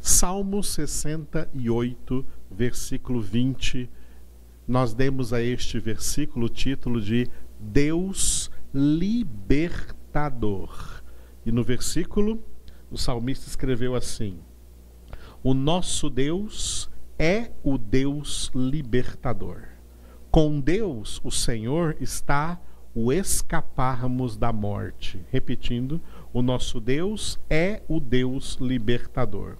Salmo 68, versículo 20. Nós demos a este versículo o título de Deus libertador. E no versículo, o salmista escreveu assim: O nosso Deus é o Deus libertador. Com Deus, o Senhor, está o escaparmos da morte. Repetindo, o nosso Deus é o Deus libertador.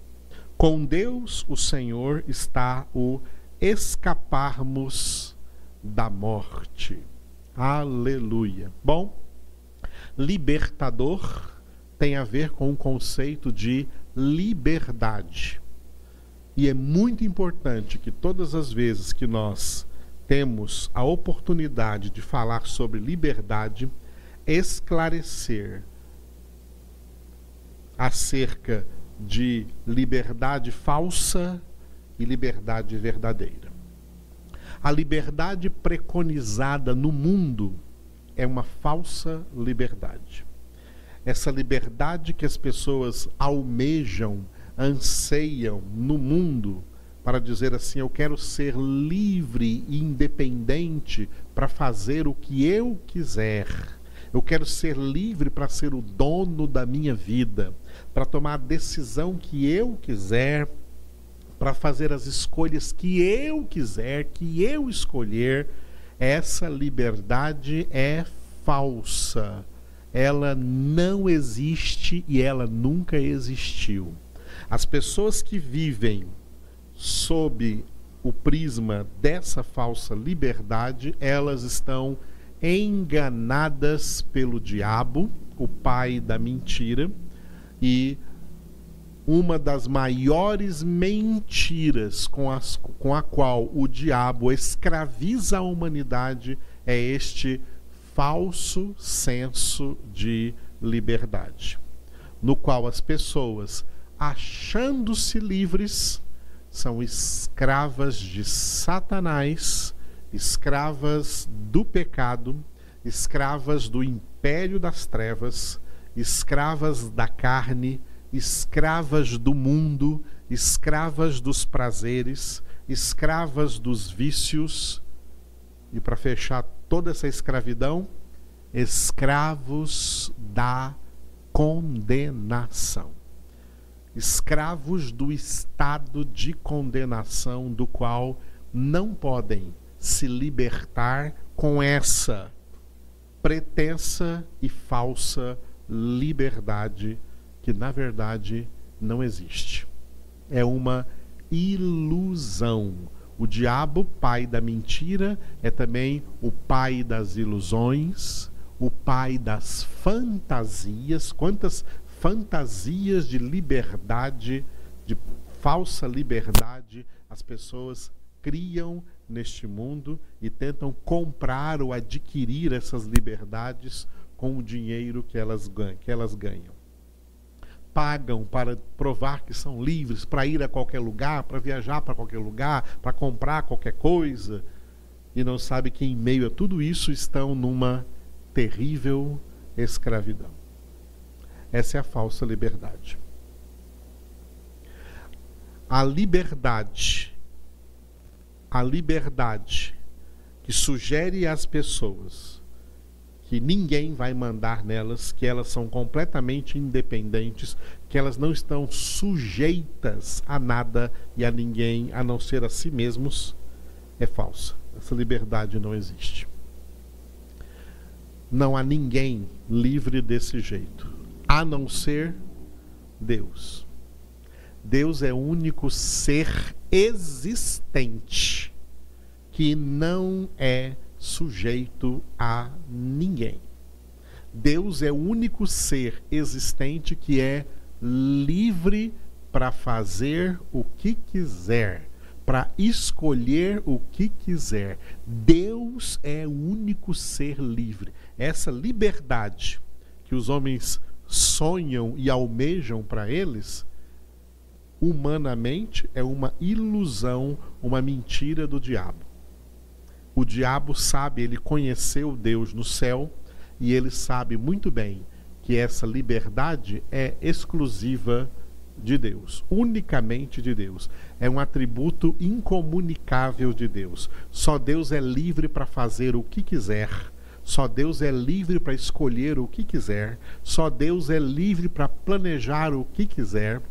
Com Deus, o Senhor, está o escaparmos da morte. Aleluia. Bom, libertador tem a ver com o conceito de liberdade. E é muito importante que todas as vezes que nós temos a oportunidade de falar sobre liberdade, esclarecer acerca de liberdade falsa e liberdade verdadeira. A liberdade preconizada no mundo é uma falsa liberdade. Essa liberdade que as pessoas almejam, anseiam no mundo, para dizer assim: eu quero ser livre e independente para fazer o que eu quiser. Eu quero ser livre para ser o dono da minha vida para tomar a decisão que eu quiser, para fazer as escolhas que eu quiser, que eu escolher, essa liberdade é falsa. Ela não existe e ela nunca existiu. As pessoas que vivem sob o prisma dessa falsa liberdade, elas estão enganadas pelo diabo, o pai da mentira e uma das maiores mentiras com, as, com a qual o diabo escraviza a humanidade é este falso senso de liberdade, no qual as pessoas, achando-se livres, são escravas de Satanás, escravas do pecado, escravas do império das trevas escravas da carne, escravas do mundo, escravas dos prazeres, escravas dos vícios. E para fechar toda essa escravidão, escravos da condenação. Escravos do estado de condenação do qual não podem se libertar com essa pretensa e falsa liberdade que na verdade não existe. É uma ilusão. O diabo, pai da mentira, é também o pai das ilusões, o pai das fantasias. Quantas fantasias de liberdade, de falsa liberdade, as pessoas criam neste mundo e tentam comprar ou adquirir essas liberdades com o dinheiro que elas ganham. Que elas ganham. Pagam para provar que são livres, para ir a qualquer lugar, para viajar para qualquer lugar, para comprar qualquer coisa, e não sabe que em meio a tudo isso estão numa terrível escravidão. Essa é a falsa liberdade. A liberdade, a liberdade que sugere às pessoas que ninguém vai mandar nelas, que elas são completamente independentes, que elas não estão sujeitas a nada e a ninguém a não ser a si mesmos, é falsa. Essa liberdade não existe. Não há ninguém livre desse jeito, a não ser Deus. Deus é o único ser existente que não é sujeito a ninguém. Deus é o único ser existente que é livre para fazer o que quiser, para escolher o que quiser. Deus é o único ser livre. Essa liberdade que os homens sonham e almejam para eles, humanamente, é uma ilusão, uma mentira do diabo. O diabo sabe, ele conheceu Deus no céu e ele sabe muito bem que essa liberdade é exclusiva de Deus, unicamente de Deus. É um atributo incomunicável de Deus. Só Deus é livre para fazer o que quiser. Só Deus é livre para escolher o que quiser. Só Deus é livre para planejar o que quiser.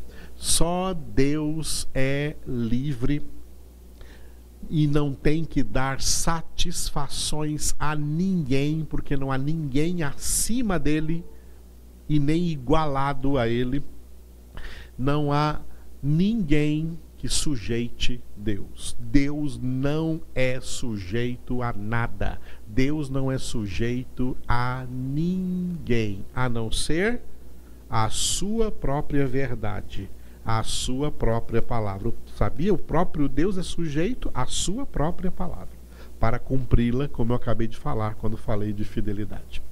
Só Deus é livre e não tem que dar satisfações a ninguém, porque não há ninguém acima dele e nem igualado a ele. Não há ninguém que sujeite Deus. Deus não é sujeito a nada. Deus não é sujeito a ninguém, a não ser a sua própria verdade, a sua própria palavra. Sabia? O próprio Deus é sujeito à sua própria palavra, para cumpri-la, como eu acabei de falar quando falei de fidelidade.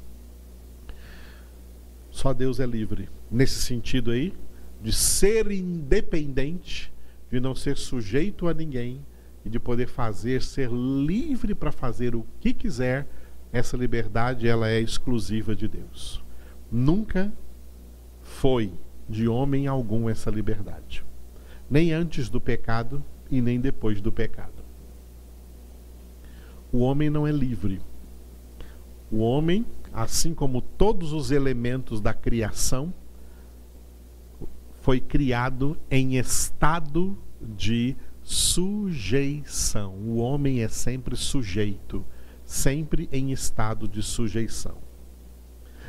Só Deus é livre. Nesse sentido aí, de ser independente, de não ser sujeito a ninguém e de poder fazer, ser livre para fazer o que quiser, essa liberdade ela é exclusiva de Deus. Nunca foi de homem algum essa liberdade. Nem antes do pecado e nem depois do pecado. O homem não é livre. O homem assim como todos os elementos da criação, foi criado em estado de sujeição. O homem é sempre sujeito, sempre em estado de sujeição.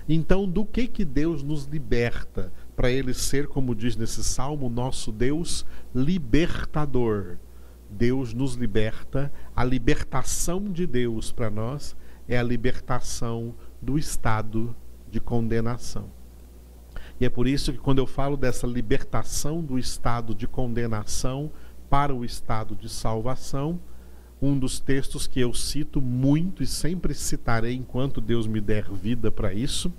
Então, do que que Deus nos liberta para ele ser, como diz nesse salmo, nosso Deus libertador? Deus nos liberta, a libertação de Deus para nós é a libertação do estado de condenação. E é por isso que, quando eu falo dessa libertação do estado de condenação para o estado de salvação, um dos textos que eu cito muito e sempre citarei enquanto Deus me der vida para isso,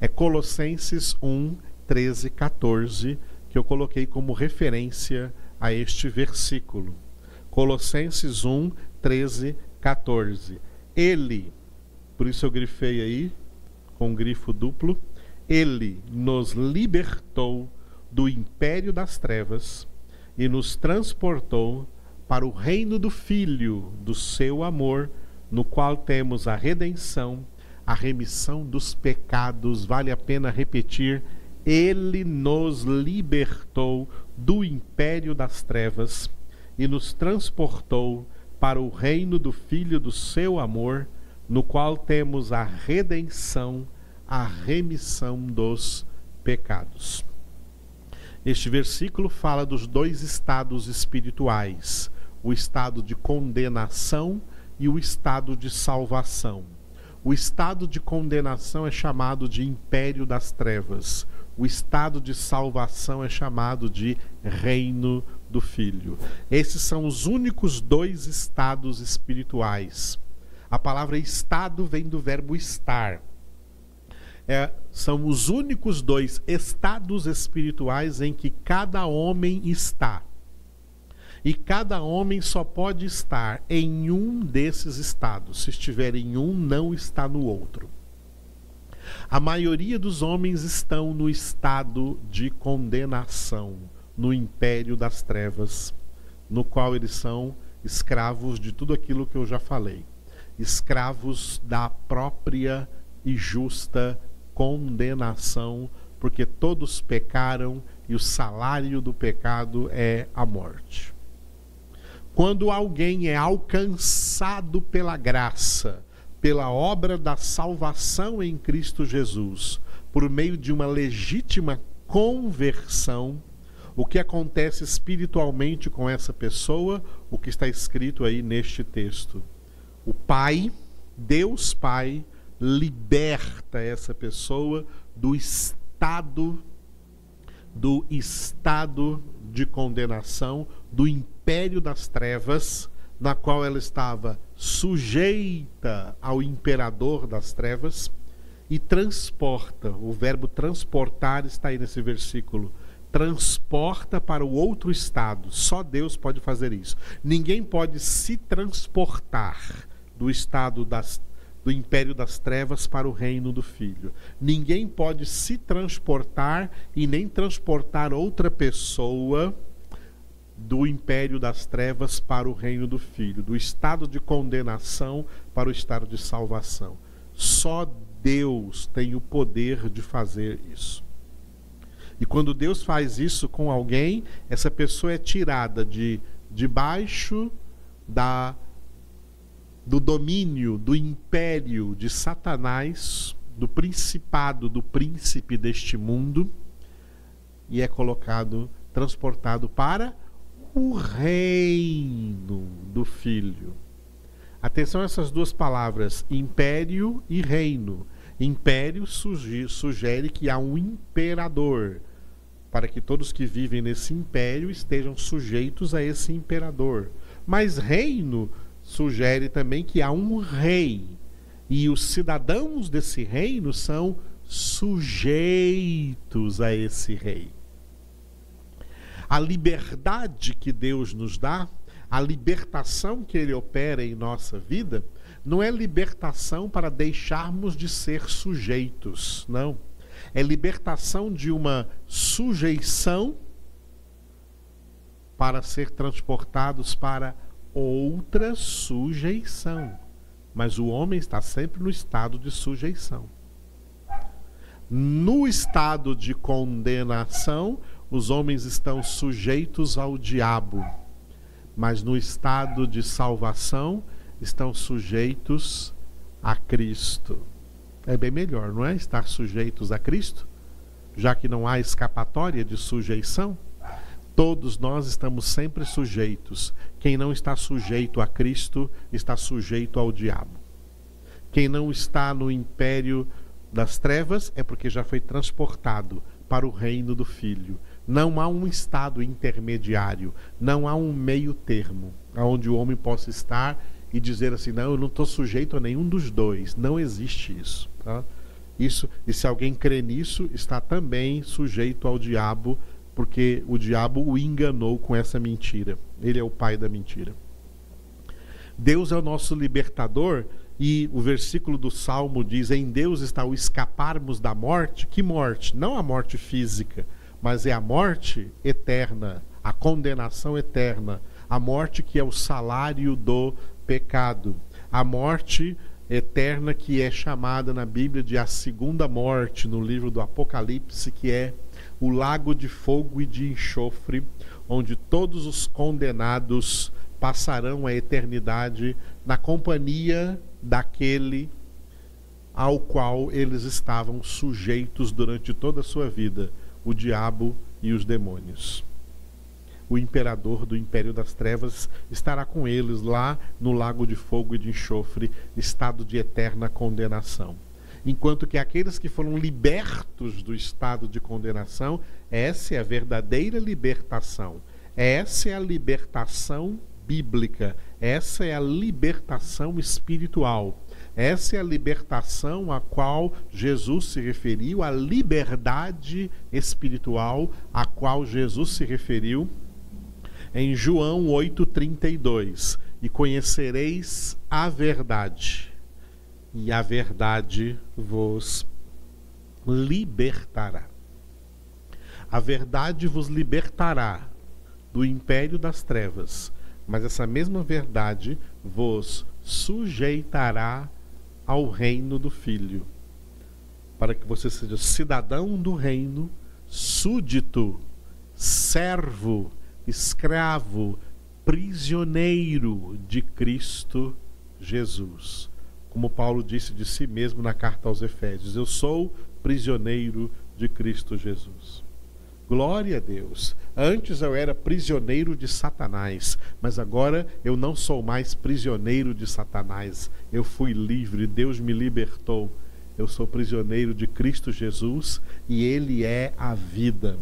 é Colossenses 1, 13, 14, que eu coloquei como referência a este versículo. Colossenses 1, 13, 14. Ele, por isso eu grifei aí, com grifo duplo. Ele nos libertou do império das trevas e nos transportou para o reino do Filho do seu amor, no qual temos a redenção, a remissão dos pecados. Vale a pena repetir: Ele nos libertou do império das trevas e nos transportou para o reino do Filho do seu amor no qual temos a redenção, a remissão dos pecados. Este versículo fala dos dois estados espirituais, o estado de condenação e o estado de salvação. O estado de condenação é chamado de império das trevas. O estado de salvação é chamado de reino do Filho. Esses são os únicos dois estados espirituais a palavra estado vem do verbo estar. É, são os únicos dois estados espirituais em que cada homem está. E cada homem só pode estar em um desses estados. Se estiver em um, não está no outro. A maioria dos homens estão no estado de condenação, no império das trevas, no qual eles são escravos de tudo aquilo que eu já falei escravos da própria e justa condenação, porque todos pecaram e o salário do pecado é a morte. Quando alguém é alcançado pela graça, pela obra da salvação em Cristo Jesus, por meio de uma legítima conversão, o que acontece espiritualmente com essa pessoa, o que está escrito aí neste texto. O Pai, Deus Pai, liberta essa pessoa do estado do estado de condenação, do império das trevas, na qual ela estava sujeita ao imperador das trevas, e transporta, o verbo transportar está aí nesse versículo, transporta para o outro estado. Só Deus pode fazer isso. Ninguém pode se transportar do estado das, do império das trevas para o reino do Filho. Ninguém pode se transportar e nem transportar outra pessoa do império das trevas para o reino do Filho, do estado de condenação para o estado de salvação. Só Deus tem o poder de fazer isso. E quando Deus faz isso com alguém, essa pessoa é tirada de debaixo da do domínio, do império de Satanás, do principado, do príncipe deste mundo, e é colocado, transportado para o reino do Filho. Atenção a essas duas palavras, império e reino. Império sugere que há um imperador, para que todos que vivem nesse império estejam sujeitos a esse imperador. Mas reino sugere também que há um rei e os cidadãos desse reino são sujeitos a esse rei. A liberdade que Deus nos dá, a libertação que Ele opera em nossa vida, não é libertação para deixarmos de ser sujeitos, não. É libertação de uma sujeição para ser transportados para outra sujeição. Mas o homem está sempre no estado de sujeição. No estado de condenação, os homens estão sujeitos ao diabo. Mas no estado de salvação, estão sujeitos a Cristo. É bem melhor, não é? Estar sujeitos a Cristo, já que não há escapatória de sujeição. Todos nós estamos sempre sujeitos. Quem não está sujeito a Cristo está sujeito ao diabo. Quem não está no império das trevas é porque já foi transportado para o reino do Filho. Não há um estado intermediário, não há um meio termo onde o homem possa estar e dizer assim: não, eu não estou sujeito a nenhum dos dois. Não existe isso. Tá? Isso, e se alguém crê nisso, está também sujeito ao diabo porque o diabo o enganou com essa mentira. Ele é o pai da mentira. Deus é o nosso libertador e o versículo do Salmo diz: Em Deus está o escaparmos da morte. Que morte? Não a morte física, mas é a morte eterna, a condenação eterna, a morte que é o salário do pecado, a morte eterna que é chamada na Bíblia de a segunda morte, no livro do Apocalipse, que é o lago de fogo e de enxofre, onde todos os condenados passarão a eternidade na companhia daquele ao qual eles estavam sujeitos durante toda a sua vida, o diabo e os demônios. O imperador do império das trevas estará com eles lá no lago de fogo e de enxofre, estado de eterna condenação enquanto que aqueles que foram libertos do estado de condenação, essa é a verdadeira libertação. Essa é a libertação bíblica, essa é a libertação espiritual. Essa é a libertação a qual Jesus se referiu, a liberdade espiritual a qual Jesus se referiu em João 8:32. E conhecereis a verdade, e a verdade vos libertará. A verdade vos libertará do império das trevas, mas essa mesma verdade vos sujeitará ao reino do Filho, para que você seja cidadão do reino, súdito, servo, escravo, prisioneiro de Cristo Jesus como Paulo disse de si mesmo na carta aos Efésios: Eu sou prisioneiro de Cristo Jesus. Glória a Deus. Antes eu era prisioneiro de Satanás, mas agora eu não sou mais prisioneiro de Satanás. Eu fui livre, Deus me libertou. Eu sou prisioneiro de Cristo Jesus e Ele é a vida.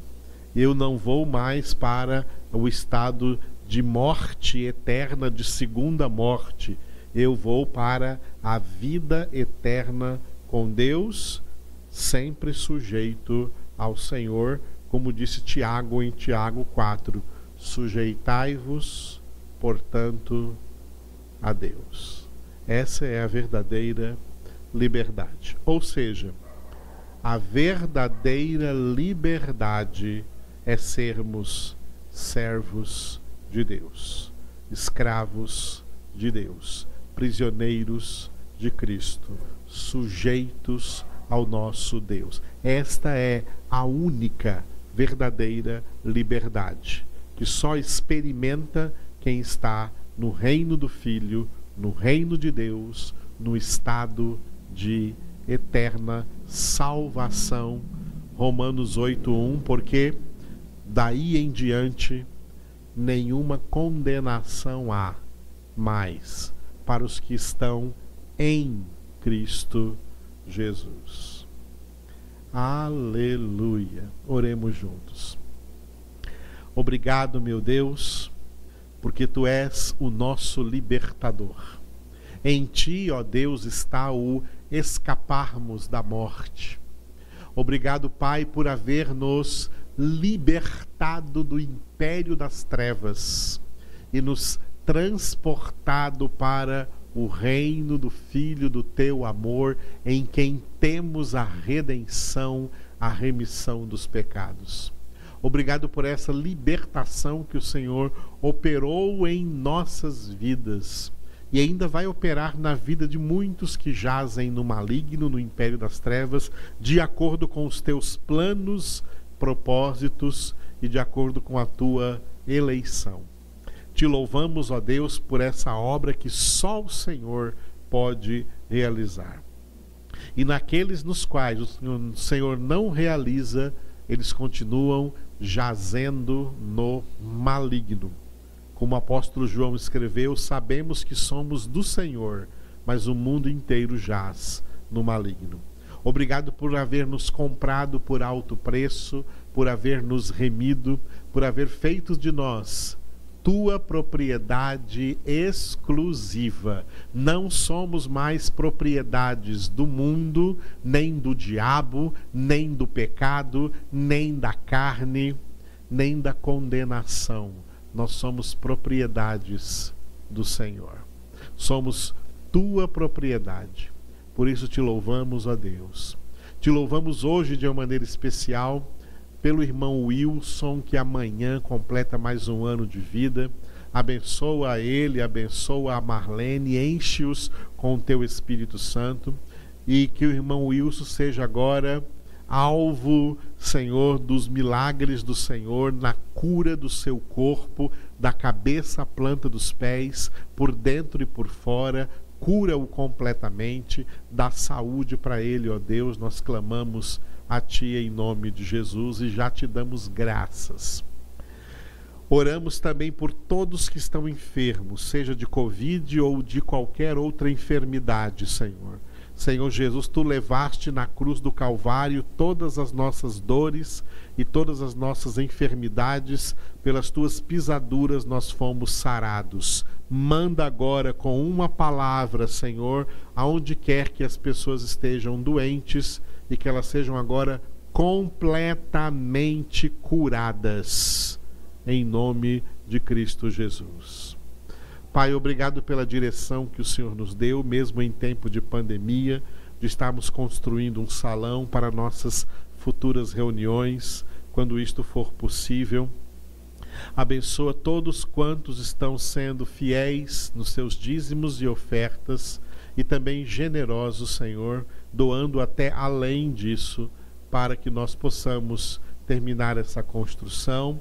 Eu não vou mais para o estado de morte eterna, de segunda morte eu vou para a vida eterna com Deus, sempre sujeito ao Senhor, como disse Tiago em Tiago 4: sujeitai-vos, portanto, a Deus. Essa é a verdadeira liberdade. Ou seja, a verdadeira liberdade é sermos servos de Deus, escravos de Deus, prisioneiros de Cristo, sujeitos ao nosso Deus. Esta é a única verdadeira liberdade que só experimenta quem está no reino do Filho, no reino de Deus, no estado de eterna salvação. Romanos 8:1, porque daí em diante nenhuma condenação há mais para os que estão em Cristo Jesus. Aleluia. Oremos juntos. Obrigado, meu Deus, porque tu és o nosso libertador. Em ti, ó Deus, está o escaparmos da morte. Obrigado, Pai, por haver nos libertado do império das trevas e nos transportado para o reino do Filho do teu amor, em quem temos a redenção, a remissão dos pecados. Obrigado por essa libertação que o Senhor operou em nossas vidas e ainda vai operar na vida de muitos que jazem no maligno, no império das trevas, de acordo com os teus planos, propósitos e de acordo com a tua eleição. Te louvamos, ó Deus, por essa obra que só o Senhor pode realizar. E naqueles nos quais o Senhor não realiza, eles continuam jazendo no maligno. Como o apóstolo João escreveu, sabemos que somos do Senhor, mas o mundo inteiro jaz no maligno. Obrigado por haver nos comprado por alto preço, por haver nos remido, por haver feito de nós tua propriedade exclusiva. Não somos mais propriedades do mundo, nem do diabo, nem do pecado, nem da carne, nem da condenação nós somos propriedades do Senhor. Somos tua propriedade. Por isso te louvamos, ó Deus. Te louvamos hoje de uma maneira especial pelo irmão Wilson, que amanhã completa mais um ano de vida. Abençoa ele, abençoa a Marlene, enche-os com o teu Espírito Santo e que o irmão Wilson seja agora alvo, Senhor, dos milagres do Senhor na cura do seu corpo, da cabeça à planta dos pés, por dentro e por fora, cura-o completamente, dá saúde para ele, ó Deus, nós clamamos a Ti em nome de Jesus e já te damos graças. Oramos também por todos que estão enfermos, seja de Covid ou de qualquer outra enfermidade, Senhor Senhor Jesus, tu levaste na cruz do Calvário todas as nossas dores e todas as nossas enfermidades, pelas tuas pisaduras nós fomos sarados. Manda agora com uma palavra, Senhor, aonde quer que as pessoas estejam doentes e que elas sejam agora completamente curadas. Em nome de Cristo Jesus. Pai, obrigado pela direção que o Senhor nos deu, mesmo em tempo de pandemia, de estarmos construindo um salão para nossas futuras reuniões, quando isto for possível. Abençoa todos quantos estão sendo fiéis nos seus dízimos e ofertas e também generosos, Senhor, doando até além disso, para que nós possamos terminar essa construção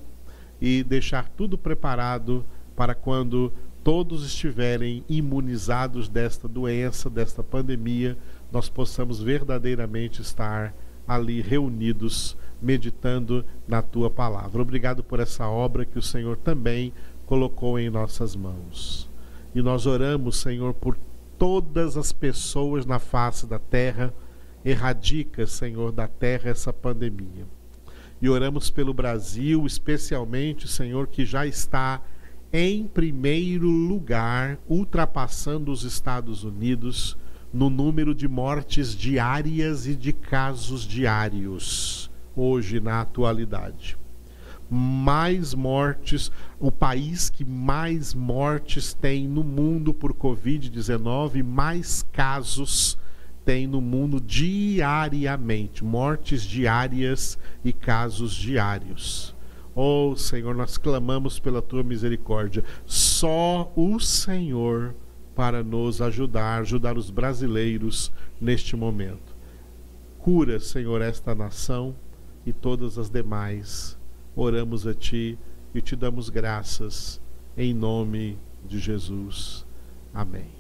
e deixar tudo preparado para quando todos estiverem imunizados desta doença, desta pandemia, nós possamos verdadeiramente estar ali reunidos, meditando na tua palavra. Obrigado por essa obra que o Senhor também colocou em nossas mãos. E nós oramos, Senhor, por todas as pessoas na face da terra. Erradica, Senhor, da terra essa pandemia. E oramos pelo Brasil, especialmente, Senhor, que já está em primeiro lugar, ultrapassando os Estados Unidos no número de mortes diárias e de casos diários, hoje na atualidade. Mais mortes, o país que mais mortes tem no mundo por Covid-19, mais casos tem no mundo diariamente, mortes diárias e casos diários. Oh Senhor, nós clamamos pela tua misericórdia. Só o Senhor para nos ajudar, ajudar os brasileiros neste momento. Cura, Senhor, esta nação e todas as demais. Oramos a Ti e te damos graças em nome de Jesus. Amém.